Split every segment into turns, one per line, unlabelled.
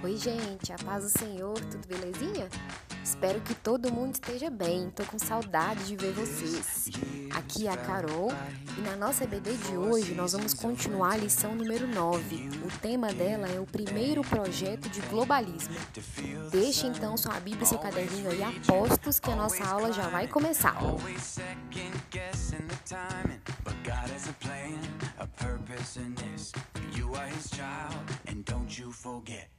Oi, gente, a paz do Senhor, tudo belezinha? Espero que todo mundo esteja bem. Tô com saudade de ver vocês. Aqui é a Carol e na nossa EBD de hoje nós vamos continuar a lição número 9. O tema dela é o primeiro projeto de globalismo. Deixe então sua Bíblia e seu caderninho aí apostos que a nossa aula já vai começar. Your soul. His on believing. When you feel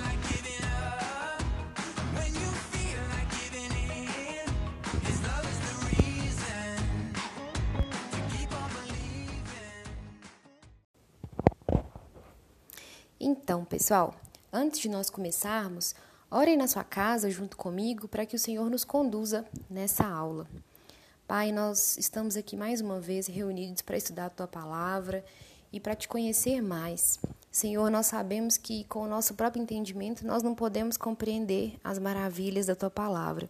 like giving up, when you feel like giving in, His love is the reason to keep on believing. Então, pessoal, antes de nós começarmos, Orem na sua casa junto comigo para que o Senhor nos conduza nessa aula. Pai, nós estamos aqui mais uma vez reunidos para estudar a tua palavra e para te conhecer mais. Senhor, nós sabemos que com o nosso próprio entendimento nós não podemos compreender as maravilhas da tua palavra,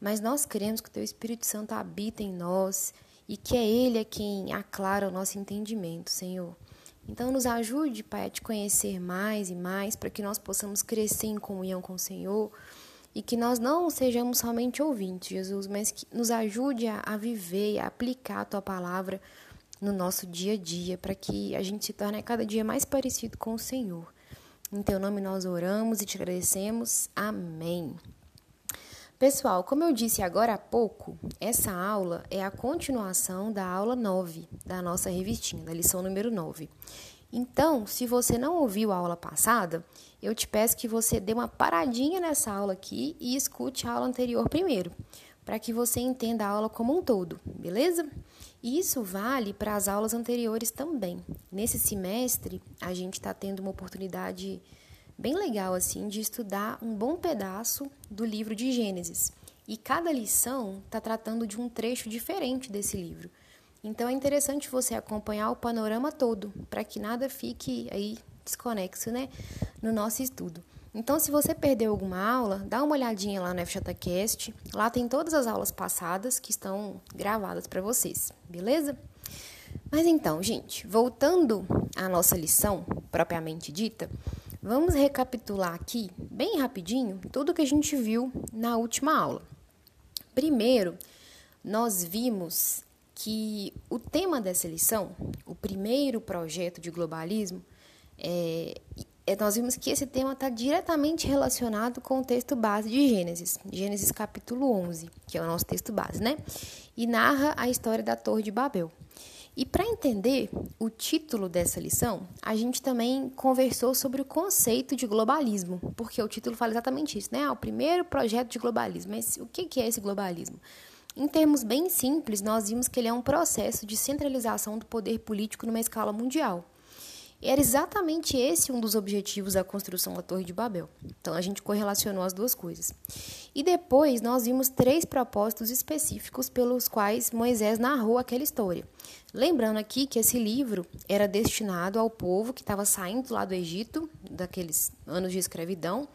mas nós queremos que o teu Espírito Santo habita em nós e que é ele quem aclara o nosso entendimento, Senhor. Então, nos ajude, Pai, a te conhecer mais e mais, para que nós possamos crescer em comunhão com o Senhor e que nós não sejamos somente ouvintes, Jesus, mas que nos ajude a, a viver e a aplicar a tua palavra no nosso dia a dia, para que a gente se torne cada dia mais parecido com o Senhor. Em teu nome nós oramos e te agradecemos. Amém. Pessoal, como eu disse agora há pouco, essa aula é a continuação da aula 9 da nossa revistinha, da lição número 9. Então, se você não ouviu a aula passada, eu te peço que você dê uma paradinha nessa aula aqui e escute a aula anterior primeiro, para que você entenda a aula como um todo, beleza? E isso vale para as aulas anteriores também. Nesse semestre, a gente está tendo uma oportunidade bem legal assim de estudar um bom pedaço do livro de Gênesis. E cada lição está tratando de um trecho diferente desse livro. Então é interessante você acompanhar o panorama todo, para que nada fique aí desconexo, né, no nosso estudo. Então, se você perdeu alguma aula, dá uma olhadinha lá no FJCast. Lá tem todas as aulas passadas que estão gravadas para vocês, beleza? Mas então, gente, voltando à nossa lição propriamente dita, Vamos recapitular aqui, bem rapidinho, tudo que a gente viu na última aula. Primeiro, nós vimos que o tema dessa lição, o primeiro projeto de globalismo, é, é, nós vimos que esse tema está diretamente relacionado com o texto base de Gênesis, Gênesis capítulo 11, que é o nosso texto base, né? E narra a história da Torre de Babel. E para entender o título dessa lição, a gente também conversou sobre o conceito de globalismo, porque o título fala exatamente isso, né? Ah, o primeiro projeto de globalismo. Mas o que é esse globalismo? Em termos bem simples, nós vimos que ele é um processo de centralização do poder político numa escala mundial. Era exatamente esse um dos objetivos da construção da Torre de Babel. Então a gente correlacionou as duas coisas. E depois nós vimos três propósitos específicos pelos quais Moisés narrou aquela história. Lembrando aqui que esse livro era destinado ao povo que estava saindo lá do Egito, daqueles anos de escravidão,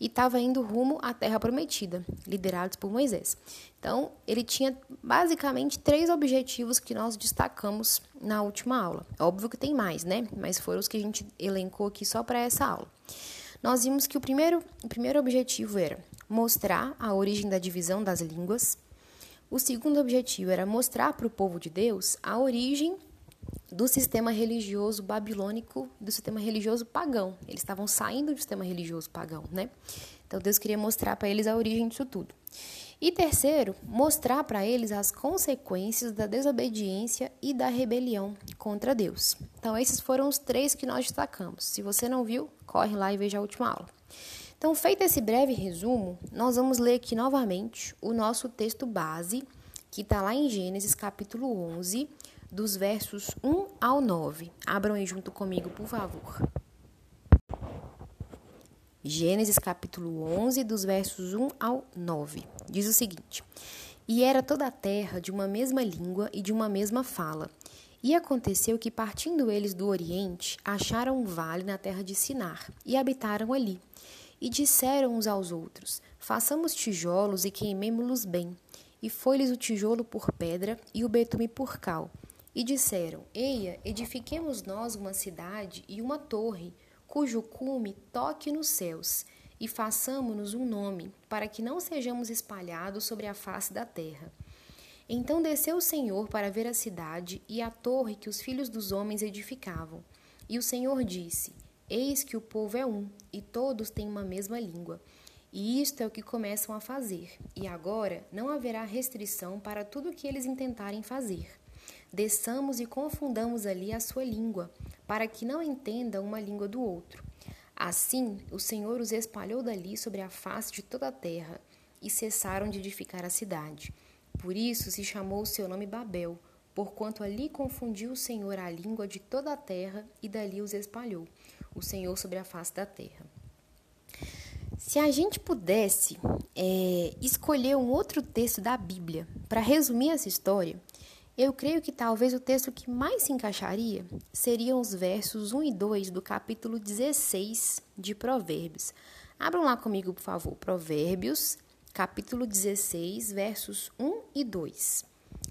e estava indo rumo à Terra Prometida, liderados por Moisés. Então, ele tinha basicamente três objetivos que nós destacamos na última aula. Óbvio que tem mais, né? Mas foram os que a gente elencou aqui só para essa aula. Nós vimos que o primeiro, o primeiro objetivo era mostrar a origem da divisão das línguas. O segundo objetivo era mostrar para o povo de Deus a origem do sistema religioso babilônico, do sistema religioso pagão. Eles estavam saindo do sistema religioso pagão, né? Então Deus queria mostrar para eles a origem disso tudo. E terceiro, mostrar para eles as consequências da desobediência e da rebelião contra Deus. Então esses foram os três que nós destacamos. Se você não viu, corre lá e veja a última aula. Então, feito esse breve resumo, nós vamos ler aqui novamente o nosso texto base, que está lá em Gênesis capítulo 11, dos versos 1 ao 9. Abram aí junto comigo, por favor. Gênesis capítulo 11, dos versos 1 ao 9. Diz o seguinte: E era toda a terra de uma mesma língua e de uma mesma fala. E aconteceu que, partindo eles do Oriente, acharam um vale na terra de Sinar e habitaram ali. E disseram uns aos outros: Façamos tijolos e queimemo-los bem. E foi-lhes o tijolo por pedra e o betume por cal. E disseram: Eia, edifiquemos nós uma cidade e uma torre, cujo cume toque nos céus, e façamo-nos um nome, para que não sejamos espalhados sobre a face da terra. Então desceu o Senhor para ver a cidade e a torre que os filhos dos homens edificavam. E o Senhor disse: Eis que o povo é um, e todos têm uma mesma língua. E isto é o que começam a fazer. E agora não haverá restrição para tudo o que eles intentarem fazer desçamos e confundamos ali a sua língua, para que não entendam uma língua do outro. Assim, o Senhor os espalhou dali sobre a face de toda a terra, e cessaram de edificar a cidade. Por isso se chamou o seu nome Babel, porquanto ali confundiu o Senhor a língua de toda a terra, e dali os espalhou, o Senhor sobre a face da terra. Se a gente pudesse é, escolher um outro texto da Bíblia para resumir essa história, eu creio que talvez o texto que mais se encaixaria seriam os versos 1 e 2 do capítulo 16 de Provérbios. Abram lá comigo, por favor. Provérbios, capítulo 16, versos 1 e 2.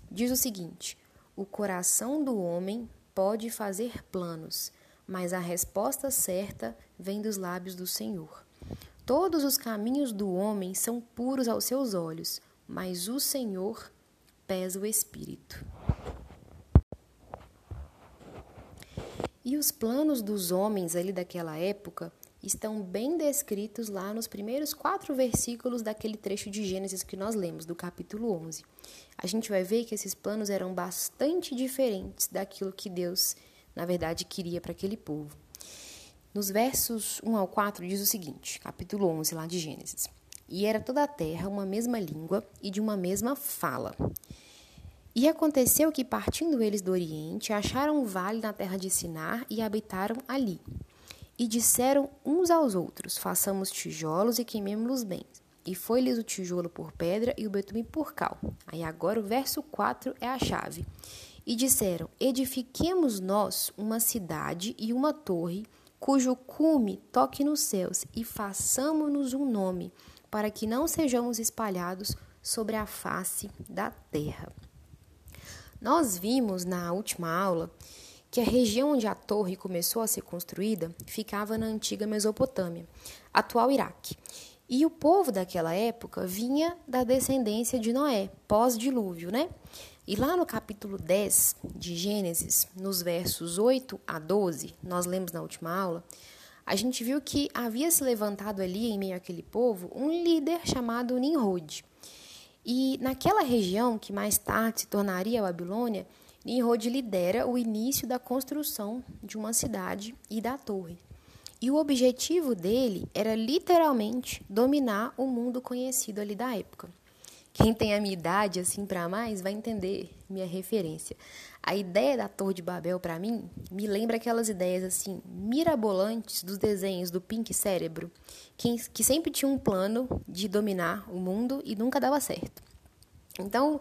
Diz o seguinte: O coração do homem pode fazer planos, mas a resposta certa vem dos lábios do Senhor. Todos os caminhos do homem são puros aos seus olhos, mas o Senhor pesa o espírito. E os planos dos homens ali daquela época estão bem descritos lá nos primeiros quatro versículos daquele trecho de Gênesis que nós lemos, do capítulo 11. A gente vai ver que esses planos eram bastante diferentes daquilo que Deus, na verdade, queria para aquele povo. Nos versos 1 ao 4 diz o seguinte, capítulo 11 lá de Gênesis: E era toda a terra uma mesma língua e de uma mesma fala. E aconteceu que, partindo eles do Oriente, acharam um vale na terra de Sinar e habitaram ali. E disseram uns aos outros: Façamos tijolos e queimemos-los bem. E foi-lhes o tijolo por pedra e o betume por cal. Aí agora o verso 4 é a chave. E disseram: Edifiquemos nós uma cidade e uma torre, cujo cume toque nos céus, e façamo-nos um nome, para que não sejamos espalhados sobre a face da terra. Nós vimos na última aula que a região onde a torre começou a ser construída ficava na antiga Mesopotâmia, atual Iraque. E o povo daquela época vinha da descendência de Noé, pós-dilúvio, né? E lá no capítulo 10 de Gênesis, nos versos 8 a 12, nós lemos na última aula, a gente viu que havia se levantado ali em meio àquele povo um líder chamado Nimrod. E naquela região, que mais tarde se tornaria a Babilônia, Nimrod lidera o início da construção de uma cidade e da torre. E o objetivo dele era literalmente dominar o mundo conhecido ali da época. Quem tem a minha idade, assim, para mais, vai entender minha referência. A ideia da Torre de Babel, para mim, me lembra aquelas ideias, assim, mirabolantes dos desenhos do Pink Cérebro, que, que sempre tinha um plano de dominar o mundo e nunca dava certo. Então,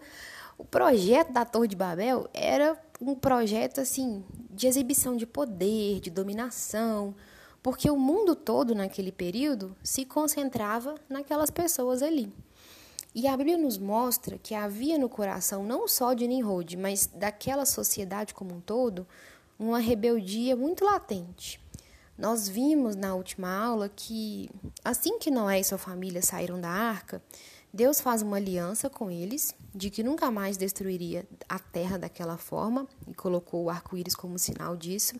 o projeto da Torre de Babel era um projeto, assim, de exibição de poder, de dominação, porque o mundo todo naquele período se concentrava naquelas pessoas ali. E a Bíblia nos mostra que havia no coração não só de Nimrod, mas daquela sociedade como um todo, uma rebeldia muito latente. Nós vimos na última aula que assim que Noé e sua família saíram da arca, Deus faz uma aliança com eles de que nunca mais destruiria a terra daquela forma e colocou o arco-íris como sinal disso.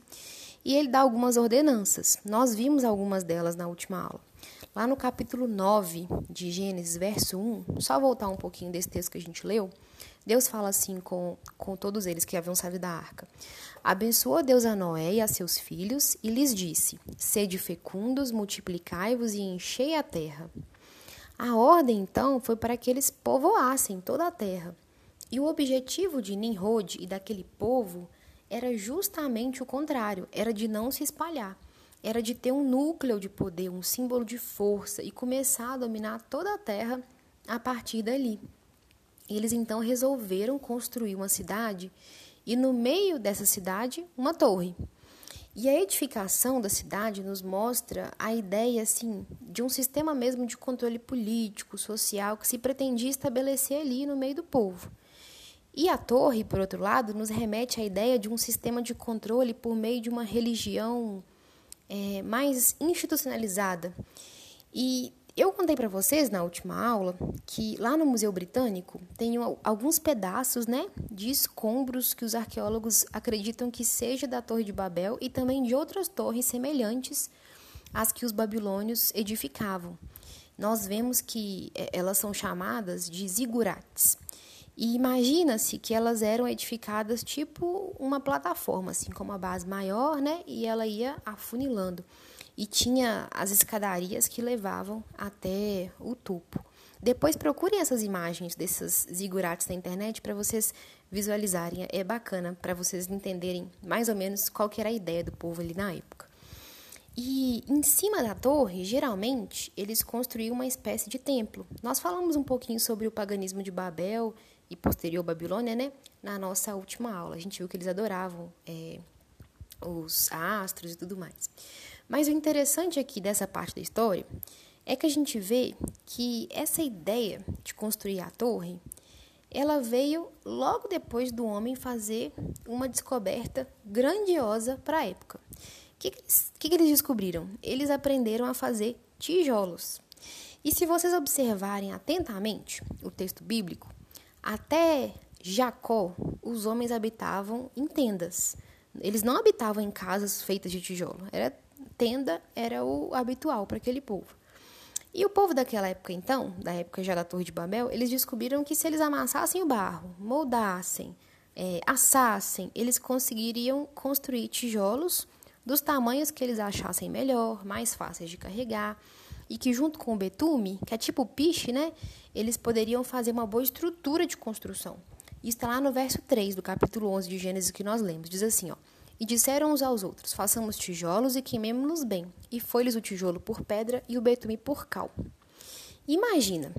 E ele dá algumas ordenanças. Nós vimos algumas delas na última aula. Lá no capítulo 9 de Gênesis, verso 1, só voltar um pouquinho desse texto que a gente leu, Deus fala assim com, com todos eles que haviam saído da arca. Abençoou Deus a Noé e a seus filhos e lhes disse: Sede fecundos, multiplicai-vos e enchei a terra. A ordem, então, foi para que eles povoassem toda a terra. E o objetivo de Nimrod e daquele povo era justamente o contrário, era de não se espalhar era de ter um núcleo de poder, um símbolo de força e começar a dominar toda a terra a partir dali. Eles então resolveram construir uma cidade e no meio dessa cidade uma torre. E a edificação da cidade nos mostra a ideia assim de um sistema mesmo de controle político, social que se pretendia estabelecer ali no meio do povo. E a torre, por outro lado, nos remete à ideia de um sistema de controle por meio de uma religião é, mais institucionalizada. E eu contei para vocês na última aula que lá no Museu Britânico tem alguns pedaços, né, de escombros que os arqueólogos acreditam que seja da Torre de Babel e também de outras torres semelhantes às que os babilônios edificavam. Nós vemos que é, elas são chamadas de zigurates. E imagina-se que elas eram edificadas tipo uma plataforma, assim, com uma base maior, né, e ela ia afunilando e tinha as escadarias que levavam até o topo. Depois procurem essas imagens desses zigurates na internet para vocês visualizarem. É bacana para vocês entenderem mais ou menos qual que era a ideia do povo ali na época. E em cima da torre, geralmente, eles construíam uma espécie de templo. Nós falamos um pouquinho sobre o paganismo de Babel e posterior Babilônia, né? Na nossa última aula. A gente viu que eles adoravam é, os astros e tudo mais. Mas o interessante aqui dessa parte da história é que a gente vê que essa ideia de construir a torre, ela veio logo depois do homem fazer uma descoberta grandiosa para a época. O que, que, que eles descobriram? Eles aprenderam a fazer tijolos. E se vocês observarem atentamente o texto bíblico, até Jacó, os homens habitavam em tendas. Eles não habitavam em casas feitas de tijolo. Era tenda era o habitual para aquele povo. E o povo daquela época, então, da época já da Torre de Babel, eles descobriram que se eles amassassem o barro, moldassem, é, assassem, eles conseguiriam construir tijolos dos tamanhos que eles achassem melhor, mais fáceis de carregar, e que junto com o betume, que é tipo piche, né, eles poderiam fazer uma boa estrutura de construção. Isso está lá no verso 3 do capítulo 11 de Gênesis que nós lemos. Diz assim, ó: e disseram uns aos outros: Façamos tijolos e queimemo-los bem. E foi-lhes o tijolo por pedra e o betume por cal. Imagina,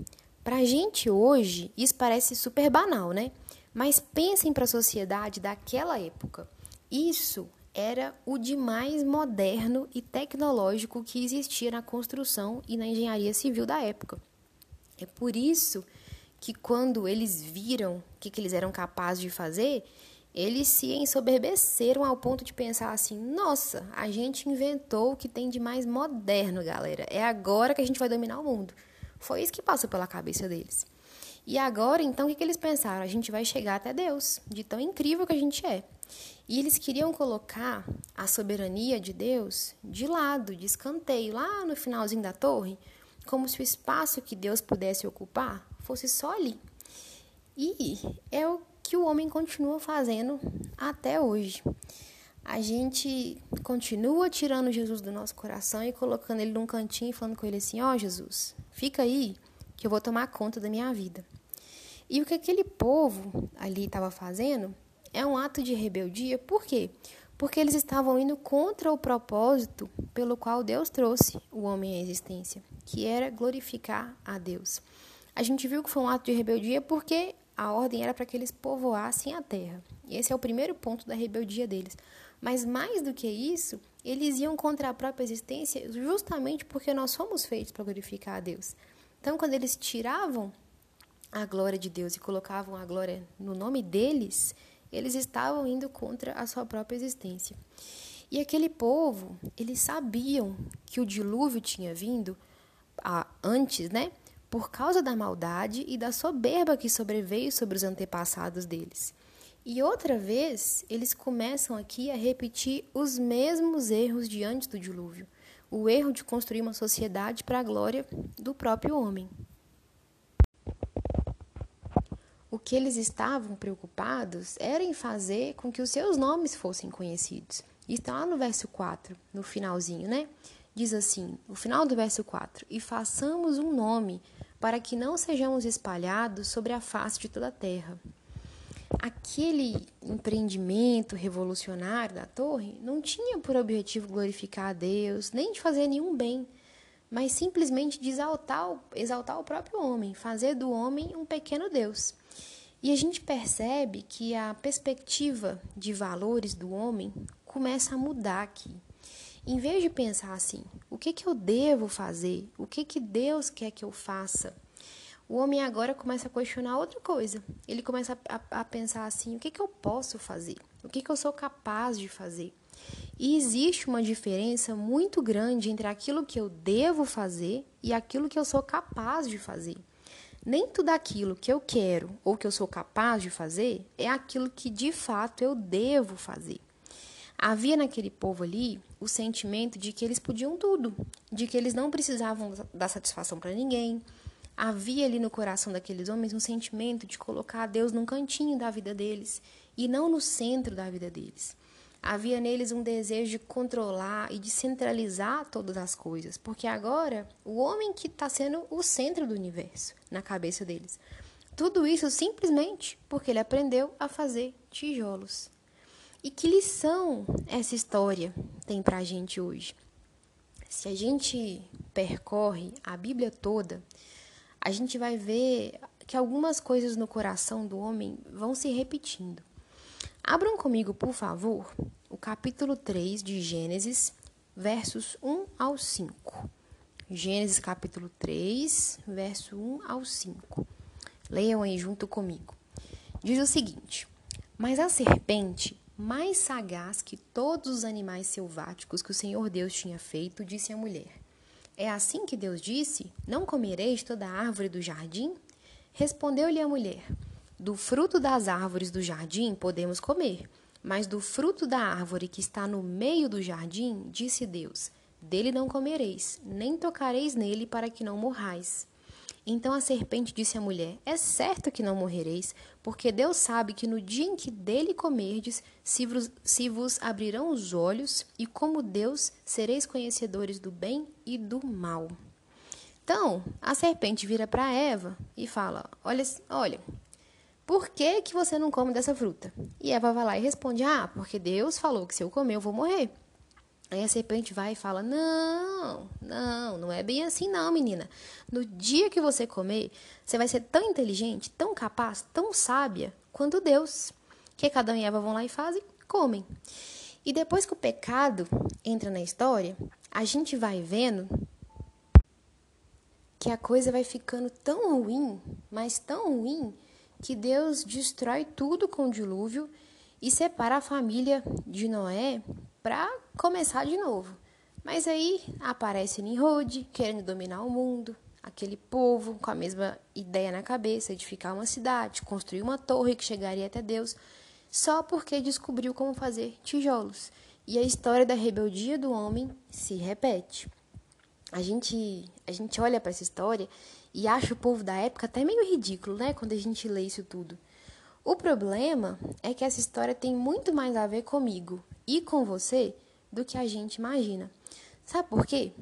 para a gente hoje isso parece super banal, né? Mas pensem para a sociedade daquela época. Isso era o de mais moderno e tecnológico que existia na construção e na engenharia civil da época. É por isso que quando eles viram o que, que eles eram capazes de fazer, eles se ensoberbeceram ao ponto de pensar assim: nossa, a gente inventou o que tem de mais moderno, galera. É agora que a gente vai dominar o mundo. Foi isso que passou pela cabeça deles. E agora, então, o que, eles pensaram? A gente vai chegar até Deus, de tão incrível que a gente é. E eles queriam colocar a soberania de Deus de lado, de escanteio, lá no finalzinho da torre, como se o espaço que Deus pudesse ocupar fosse só ali. E é o que o homem continua fazendo até hoje. A gente continua tirando Jesus do nosso coração e colocando ele num cantinho e falando com ele assim: Ó oh, Jesus, fica aí que eu vou tomar conta da minha vida. E o que aquele povo ali estava fazendo é um ato de rebeldia, por quê? Porque eles estavam indo contra o propósito pelo qual Deus trouxe o homem à existência, que era glorificar a Deus. A gente viu que foi um ato de rebeldia porque a ordem era para que eles povoassem a terra. Esse é o primeiro ponto da rebeldia deles. Mas mais do que isso, eles iam contra a própria existência justamente porque nós somos feitos para glorificar a Deus. Então, quando eles tiravam a glória de Deus e colocavam a glória no nome deles, eles estavam indo contra a sua própria existência. E aquele povo, eles sabiam que o dilúvio tinha vindo ah, antes, né? por causa da maldade e da soberba que sobreveio sobre os antepassados deles. E outra vez, eles começam aqui a repetir os mesmos erros de antes do dilúvio o erro de construir uma sociedade para a glória do próprio homem. O que eles estavam preocupados era em fazer com que os seus nomes fossem conhecidos. está lá no verso 4, no finalzinho, né? Diz assim, o final do verso 4: E façamos um nome para que não sejamos espalhados sobre a face de toda a terra. Aquele empreendimento revolucionário da torre não tinha por objetivo glorificar a Deus, nem de fazer nenhum bem, mas simplesmente de exaltar, exaltar o próprio homem, fazer do homem um pequeno Deus. E a gente percebe que a perspectiva de valores do homem começa a mudar aqui. Em vez de pensar assim, o que, que eu devo fazer? O que, que Deus quer que eu faça? O homem agora começa a questionar outra coisa. Ele começa a, a, pensar assim: o que, que eu posso fazer? O que, que eu sou capaz de fazer? E existe uma diferença muito grande entre aquilo que eu devo fazer e aquilo que eu sou capaz de fazer. Nem tudo aquilo que eu quero ou que eu sou capaz de fazer é aquilo que de fato eu devo fazer. Havia naquele povo ali o sentimento de que eles podiam tudo, de que eles não precisavam dar satisfação para ninguém. Havia ali no coração daqueles homens um sentimento de colocar Deus num cantinho da vida deles e não no centro da vida deles. Havia neles um desejo de controlar e de centralizar todas as coisas, porque agora o homem que está sendo o centro do universo na cabeça deles. Tudo isso simplesmente porque ele aprendeu a fazer tijolos. E que lição essa história tem para a gente hoje? Se a gente percorre a Bíblia toda, a gente vai ver que algumas coisas no coração do homem vão se repetindo. Abram comigo, por favor, o capítulo 3 de Gênesis, versos 1 ao 5. Gênesis capítulo 3, verso 1 ao 5. Leiam aí junto comigo. Diz o seguinte: Mas a serpente mais sagaz que todos os animais selváticos que o Senhor Deus tinha feito, disse a mulher: É assim que Deus disse: Não comereis toda a árvore do jardim? Respondeu-lhe a mulher: Do fruto das árvores do jardim podemos comer, mas do fruto da árvore que está no meio do jardim, disse Deus: Dele não comereis, nem tocareis nele para que não morrais. Então a serpente disse à mulher: É certo que não morrereis, porque Deus sabe que no dia em que dele comerdes, se vos, se vos abrirão os olhos, e como Deus sereis conhecedores do bem e do mal. Então, a serpente vira para Eva e fala: Olha, olha, por que, que você não come dessa fruta? E Eva vai lá e responde: Ah, porque Deus falou que se eu comer eu vou morrer. Aí a serpente vai e fala: Não, não, não é bem assim, não, menina. No dia que você comer, você vai ser tão inteligente, tão capaz, tão sábia quanto Deus. Que cada e Eva vão lá e fazem, comem. E depois que o pecado entra na história, a gente vai vendo que a coisa vai ficando tão ruim, mas tão ruim, que Deus destrói tudo com o dilúvio e separa a família de Noé para começar de novo. Mas aí aparece Nimrod querendo dominar o mundo, aquele povo com a mesma ideia na cabeça, edificar uma cidade, construir uma torre que chegaria até Deus, só porque descobriu como fazer tijolos. E a história da rebeldia do homem se repete. A gente, a gente olha para essa história e acha o povo da época até meio ridículo, né, quando a gente lê isso tudo. O problema é que essa história tem muito mais a ver comigo e com você do que a gente imagina. Sabe por quê?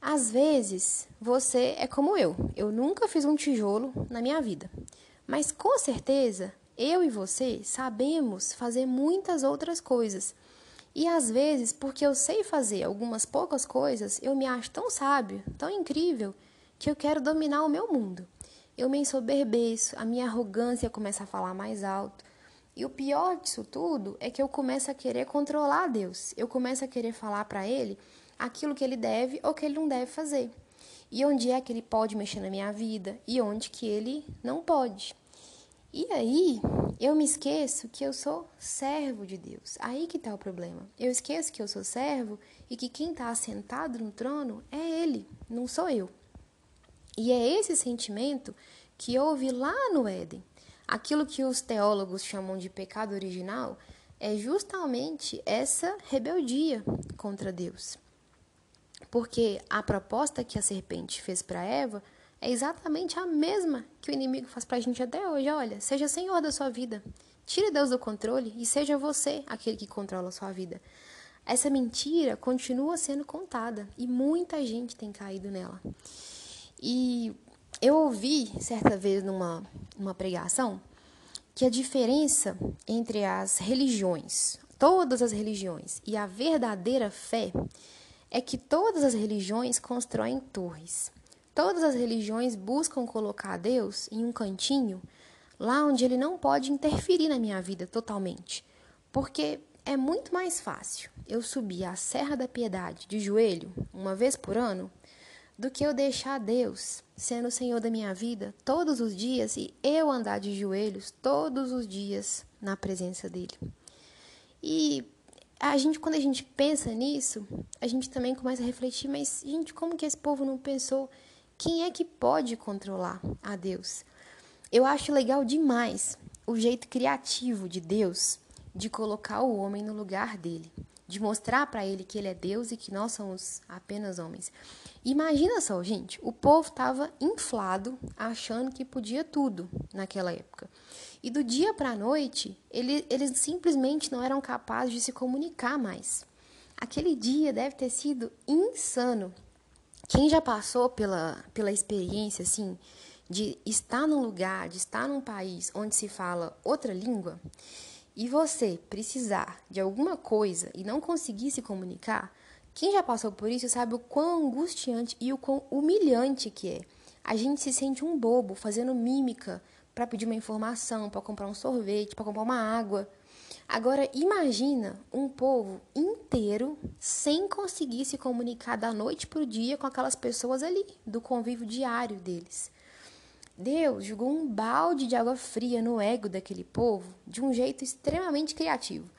Às vezes você é como eu. Eu nunca fiz um tijolo na minha vida. Mas com certeza eu e você sabemos fazer muitas outras coisas. E às vezes, porque eu sei fazer algumas poucas coisas, eu me acho tão sábio, tão incrível, que eu quero dominar o meu mundo eu me ensoberbeço, a minha arrogância começa a falar mais alto. E o pior disso tudo é que eu começo a querer controlar Deus. Eu começo a querer falar para ele aquilo que ele deve ou que ele não deve fazer. E onde é que ele pode mexer na minha vida e onde que ele não pode. E aí, eu me esqueço que eu sou servo de Deus. Aí que está o problema. Eu esqueço que eu sou servo e que quem está assentado no trono é Ele, não sou eu. E é esse sentimento que houve lá no Éden. Aquilo que os teólogos chamam de pecado original é justamente essa rebeldia contra Deus. Porque a proposta que a serpente fez para Eva é exatamente a mesma que o inimigo faz para a gente até hoje. Olha, seja senhor da sua vida. Tire Deus do controle e seja você aquele que controla a sua vida. Essa mentira continua sendo contada e muita gente tem caído nela. E eu ouvi certa vez numa uma pregação que a diferença entre as religiões, todas as religiões, e a verdadeira fé é que todas as religiões constroem torres. Todas as religiões buscam colocar Deus em um cantinho, lá onde ele não pode interferir na minha vida totalmente. Porque é muito mais fácil eu subir a Serra da Piedade de joelho uma vez por ano do que eu deixar Deus sendo o Senhor da minha vida todos os dias e eu andar de joelhos todos os dias na presença dele. E a gente, quando a gente pensa nisso, a gente também começa a refletir, mas, gente, como que esse povo não pensou quem é que pode controlar a Deus? Eu acho legal demais o jeito criativo de Deus de colocar o homem no lugar dele, de mostrar para ele que ele é Deus e que nós somos apenas homens. Imagina só, gente, o povo estava inflado, achando que podia tudo naquela época. E do dia para a noite, ele, eles simplesmente não eram capazes de se comunicar mais. Aquele dia deve ter sido insano. Quem já passou pela, pela experiência, assim, de estar num lugar, de estar num país onde se fala outra língua, e você precisar de alguma coisa e não conseguir se comunicar, quem já passou por isso sabe o quão angustiante e o quão humilhante que é. A gente se sente um bobo fazendo mímica para pedir uma informação, para comprar um sorvete, para comprar uma água. Agora imagina um povo inteiro sem conseguir se comunicar da noite para o dia com aquelas pessoas ali, do convívio diário deles. Deus jogou um balde de água fria no ego daquele povo de um jeito extremamente criativo.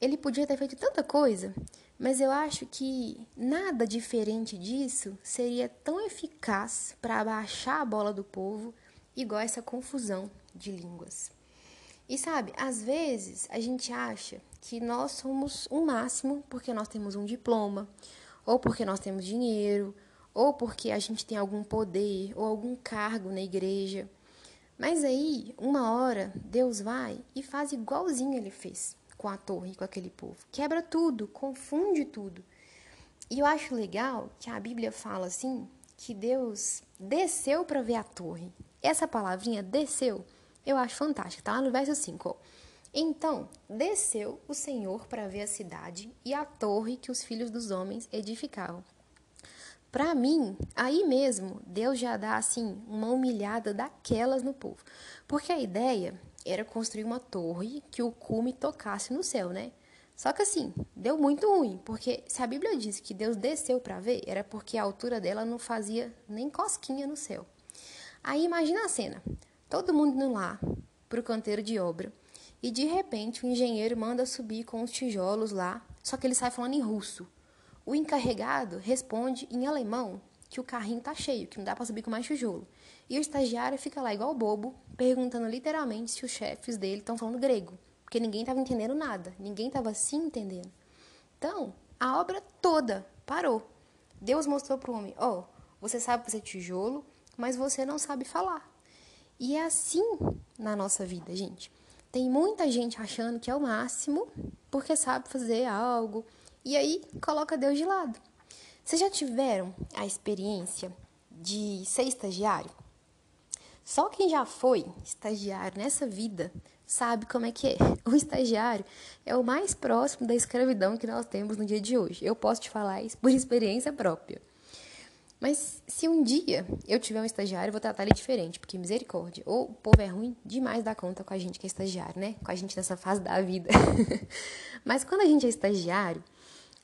Ele podia ter feito tanta coisa, mas eu acho que nada diferente disso seria tão eficaz para abaixar a bola do povo igual essa confusão de línguas. E sabe, às vezes a gente acha que nós somos um máximo porque nós temos um diploma, ou porque nós temos dinheiro, ou porque a gente tem algum poder ou algum cargo na igreja. Mas aí, uma hora, Deus vai e faz igualzinho ele fez com a torre, com aquele povo. Quebra tudo, confunde tudo. E eu acho legal que a Bíblia fala assim, que Deus desceu para ver a torre. Essa palavrinha desceu, eu acho fantástica, tá lá no verso 5. Ó. Então, desceu o Senhor para ver a cidade e a torre que os filhos dos homens edificavam. Para mim, aí mesmo, Deus já dá assim uma humilhada daquelas no povo. Porque a ideia era construir uma torre que o cume tocasse no céu, né? Só que assim, deu muito ruim, porque se a Bíblia diz que Deus desceu para ver, era porque a altura dela não fazia nem cosquinha no céu. Aí imagina a cena: todo mundo indo lá pro canteiro de obra, e de repente o engenheiro manda subir com os tijolos lá, só que ele sai falando em russo. O encarregado responde em alemão que o carrinho tá cheio, que não dá para subir com mais tijolo. E o estagiário fica lá igual bobo, perguntando literalmente se os chefes dele estão falando grego porque ninguém estava entendendo nada, ninguém estava se entendendo. Então, a obra toda parou. Deus mostrou para o homem: ó, oh, você sabe fazer tijolo, mas você não sabe falar. E é assim na nossa vida, gente. Tem muita gente achando que é o máximo porque sabe fazer algo e aí coloca Deus de lado. Vocês já tiveram a experiência de ser estagiário? Só quem já foi estagiário nessa vida sabe como é que é. O estagiário é o mais próximo da escravidão que nós temos no dia de hoje. Eu posso te falar isso por experiência própria. Mas se um dia eu tiver um estagiário, eu vou tratar ele diferente, porque misericórdia. Ou o povo é ruim demais da conta com a gente que é estagiário, né? Com a gente nessa fase da vida. Mas quando a gente é estagiário,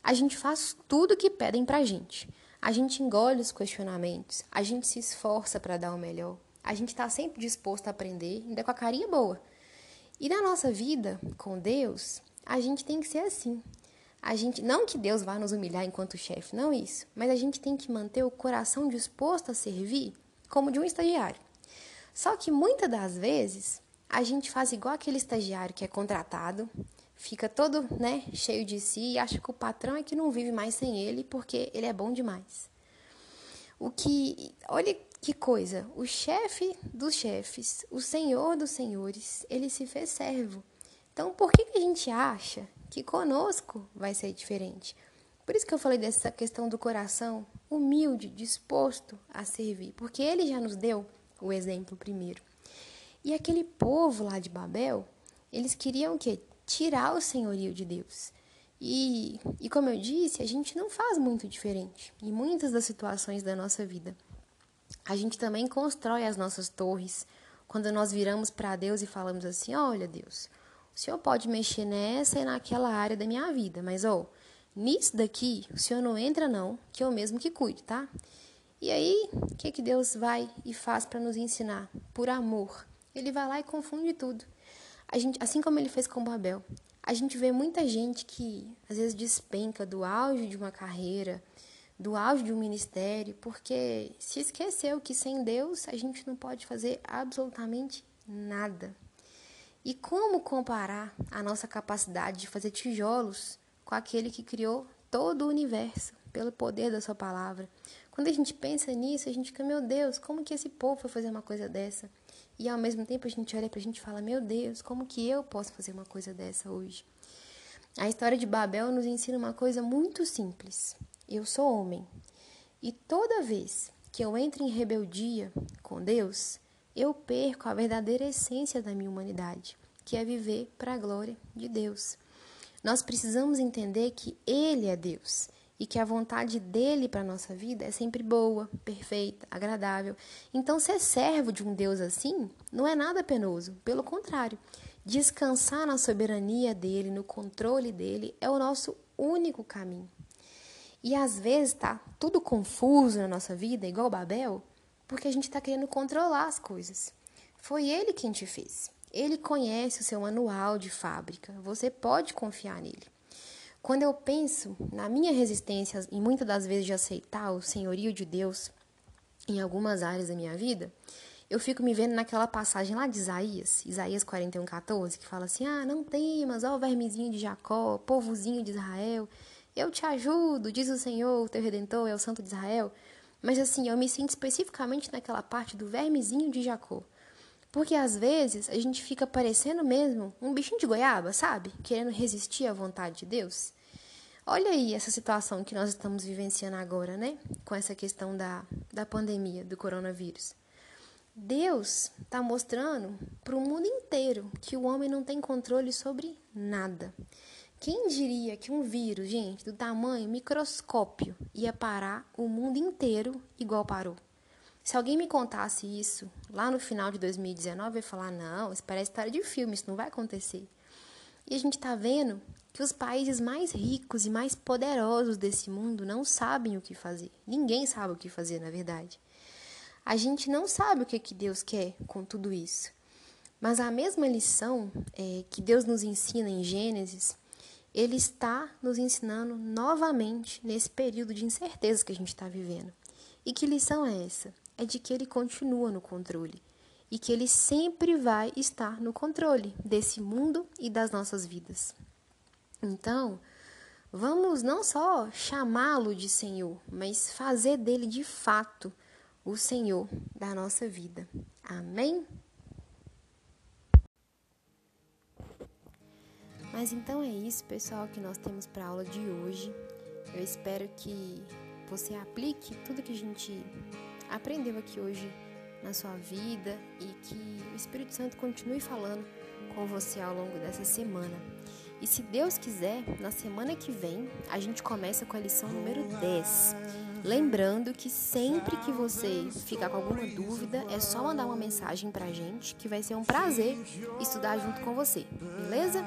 a gente faz tudo que pedem pra gente. A gente engole os questionamentos, a gente se esforça para dar o melhor. A gente está sempre disposto a aprender, ainda com a carinha boa. E na nossa vida com Deus, a gente tem que ser assim. A gente, não que Deus vá nos humilhar enquanto chefe, não isso, mas a gente tem que manter o coração disposto a servir como de um estagiário. Só que muitas das vezes a gente faz igual aquele estagiário que é contratado, fica todo, né, cheio de si e acha que o patrão é que não vive mais sem ele porque ele é bom demais. O que, olha que coisa, o chefe dos chefes, o senhor dos senhores, ele se fez servo. Então, por que, que a gente acha que conosco vai ser diferente? Por isso que eu falei dessa questão do coração humilde, disposto a servir, porque ele já nos deu o exemplo primeiro. E aquele povo lá de Babel, eles queriam o quê? Tirar o senhorio de Deus. E, e como eu disse, a gente não faz muito diferente em muitas das situações da nossa vida. A gente também constrói as nossas torres quando nós viramos para Deus e falamos assim: Olha, Deus, o Senhor pode mexer nessa e naquela área da minha vida, mas ó, nisso daqui o Senhor não entra não, que eu mesmo que cuide, tá? E aí, o que que Deus vai e faz para nos ensinar? Por amor. Ele vai lá e confunde tudo. A gente, assim como ele fez com Babel. A gente vê muita gente que às vezes despenca do auge de uma carreira, do auge de um ministério, porque se esqueceu que sem Deus a gente não pode fazer absolutamente nada. E como comparar a nossa capacidade de fazer tijolos com aquele que criou todo o universo pelo poder da sua palavra? Quando a gente pensa nisso, a gente fica, meu Deus, como que esse povo foi fazer uma coisa dessa? E ao mesmo tempo a gente olha pra gente e fala, meu Deus, como que eu posso fazer uma coisa dessa hoje? A história de Babel nos ensina uma coisa muito simples. Eu sou homem. E toda vez que eu entro em rebeldia com Deus, eu perco a verdadeira essência da minha humanidade, que é viver para a glória de Deus. Nós precisamos entender que Ele é Deus e que a vontade dele para a nossa vida é sempre boa, perfeita, agradável. Então, ser servo de um Deus assim não é nada penoso, pelo contrário. Descansar na soberania dele, no controle dele, é o nosso único caminho. E às vezes tá tudo confuso na nossa vida, igual Babel, porque a gente está querendo controlar as coisas. Foi ele quem te fez. Ele conhece o seu manual de fábrica. Você pode confiar nele. Quando eu penso na minha resistência e muitas das vezes de aceitar o senhorio de Deus em algumas áreas da minha vida, eu fico me vendo naquela passagem lá de Isaías, Isaías 41, 14, que fala assim: Ah, não temas, ó vermezinho de Jacó, povozinho de Israel, eu te ajudo, diz o Senhor, o teu redentor, é o Santo de Israel. Mas assim, eu me sinto especificamente naquela parte do vermezinho de Jacó. Porque às vezes a gente fica parecendo mesmo um bichinho de goiaba, sabe? Querendo resistir à vontade de Deus. Olha aí essa situação que nós estamos vivenciando agora, né? Com essa questão da, da pandemia, do coronavírus. Deus está mostrando para o mundo inteiro que o homem não tem controle sobre nada. Quem diria que um vírus, gente, do tamanho microscópio, ia parar o mundo inteiro igual parou? Se alguém me contasse isso lá no final de 2019, eu ia falar: não, isso parece história de filme, isso não vai acontecer. E a gente está vendo que os países mais ricos e mais poderosos desse mundo não sabem o que fazer. Ninguém sabe o que fazer, na verdade. A gente não sabe o que, que Deus quer com tudo isso. Mas a mesma lição é, que Deus nos ensina em Gênesis ele está nos ensinando novamente nesse período de incerteza que a gente está vivendo. E que lição é essa? É de que ele continua no controle e que ele sempre vai estar no controle desse mundo e das nossas vidas. Então, vamos não só chamá-lo de Senhor, mas fazer dele de fato o Senhor da nossa vida. Amém? Mas então é isso, pessoal, que nós temos para a aula de hoje. Eu espero que você aplique tudo que a gente aprendeu aqui hoje na sua vida e que o Espírito Santo continue falando com você ao longo dessa semana. E se Deus quiser, na semana que vem, a gente começa com a lição número 10. Lembrando que sempre que você ficar com alguma dúvida, é só mandar uma mensagem pra gente, que vai ser um prazer estudar junto com você, beleza?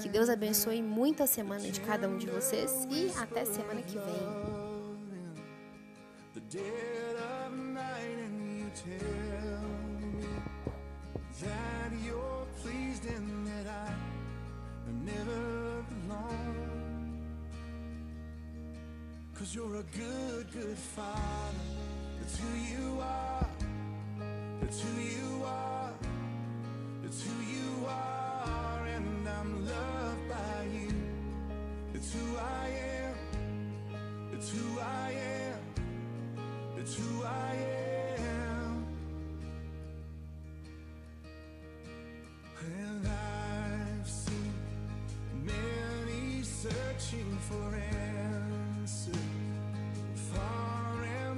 Que Deus abençoe muito a semana de cada um de vocês e até semana que vem. I'm loved by you. It's who I am. It's who I am. It's who I am. And I've seen many searching for answers. Far and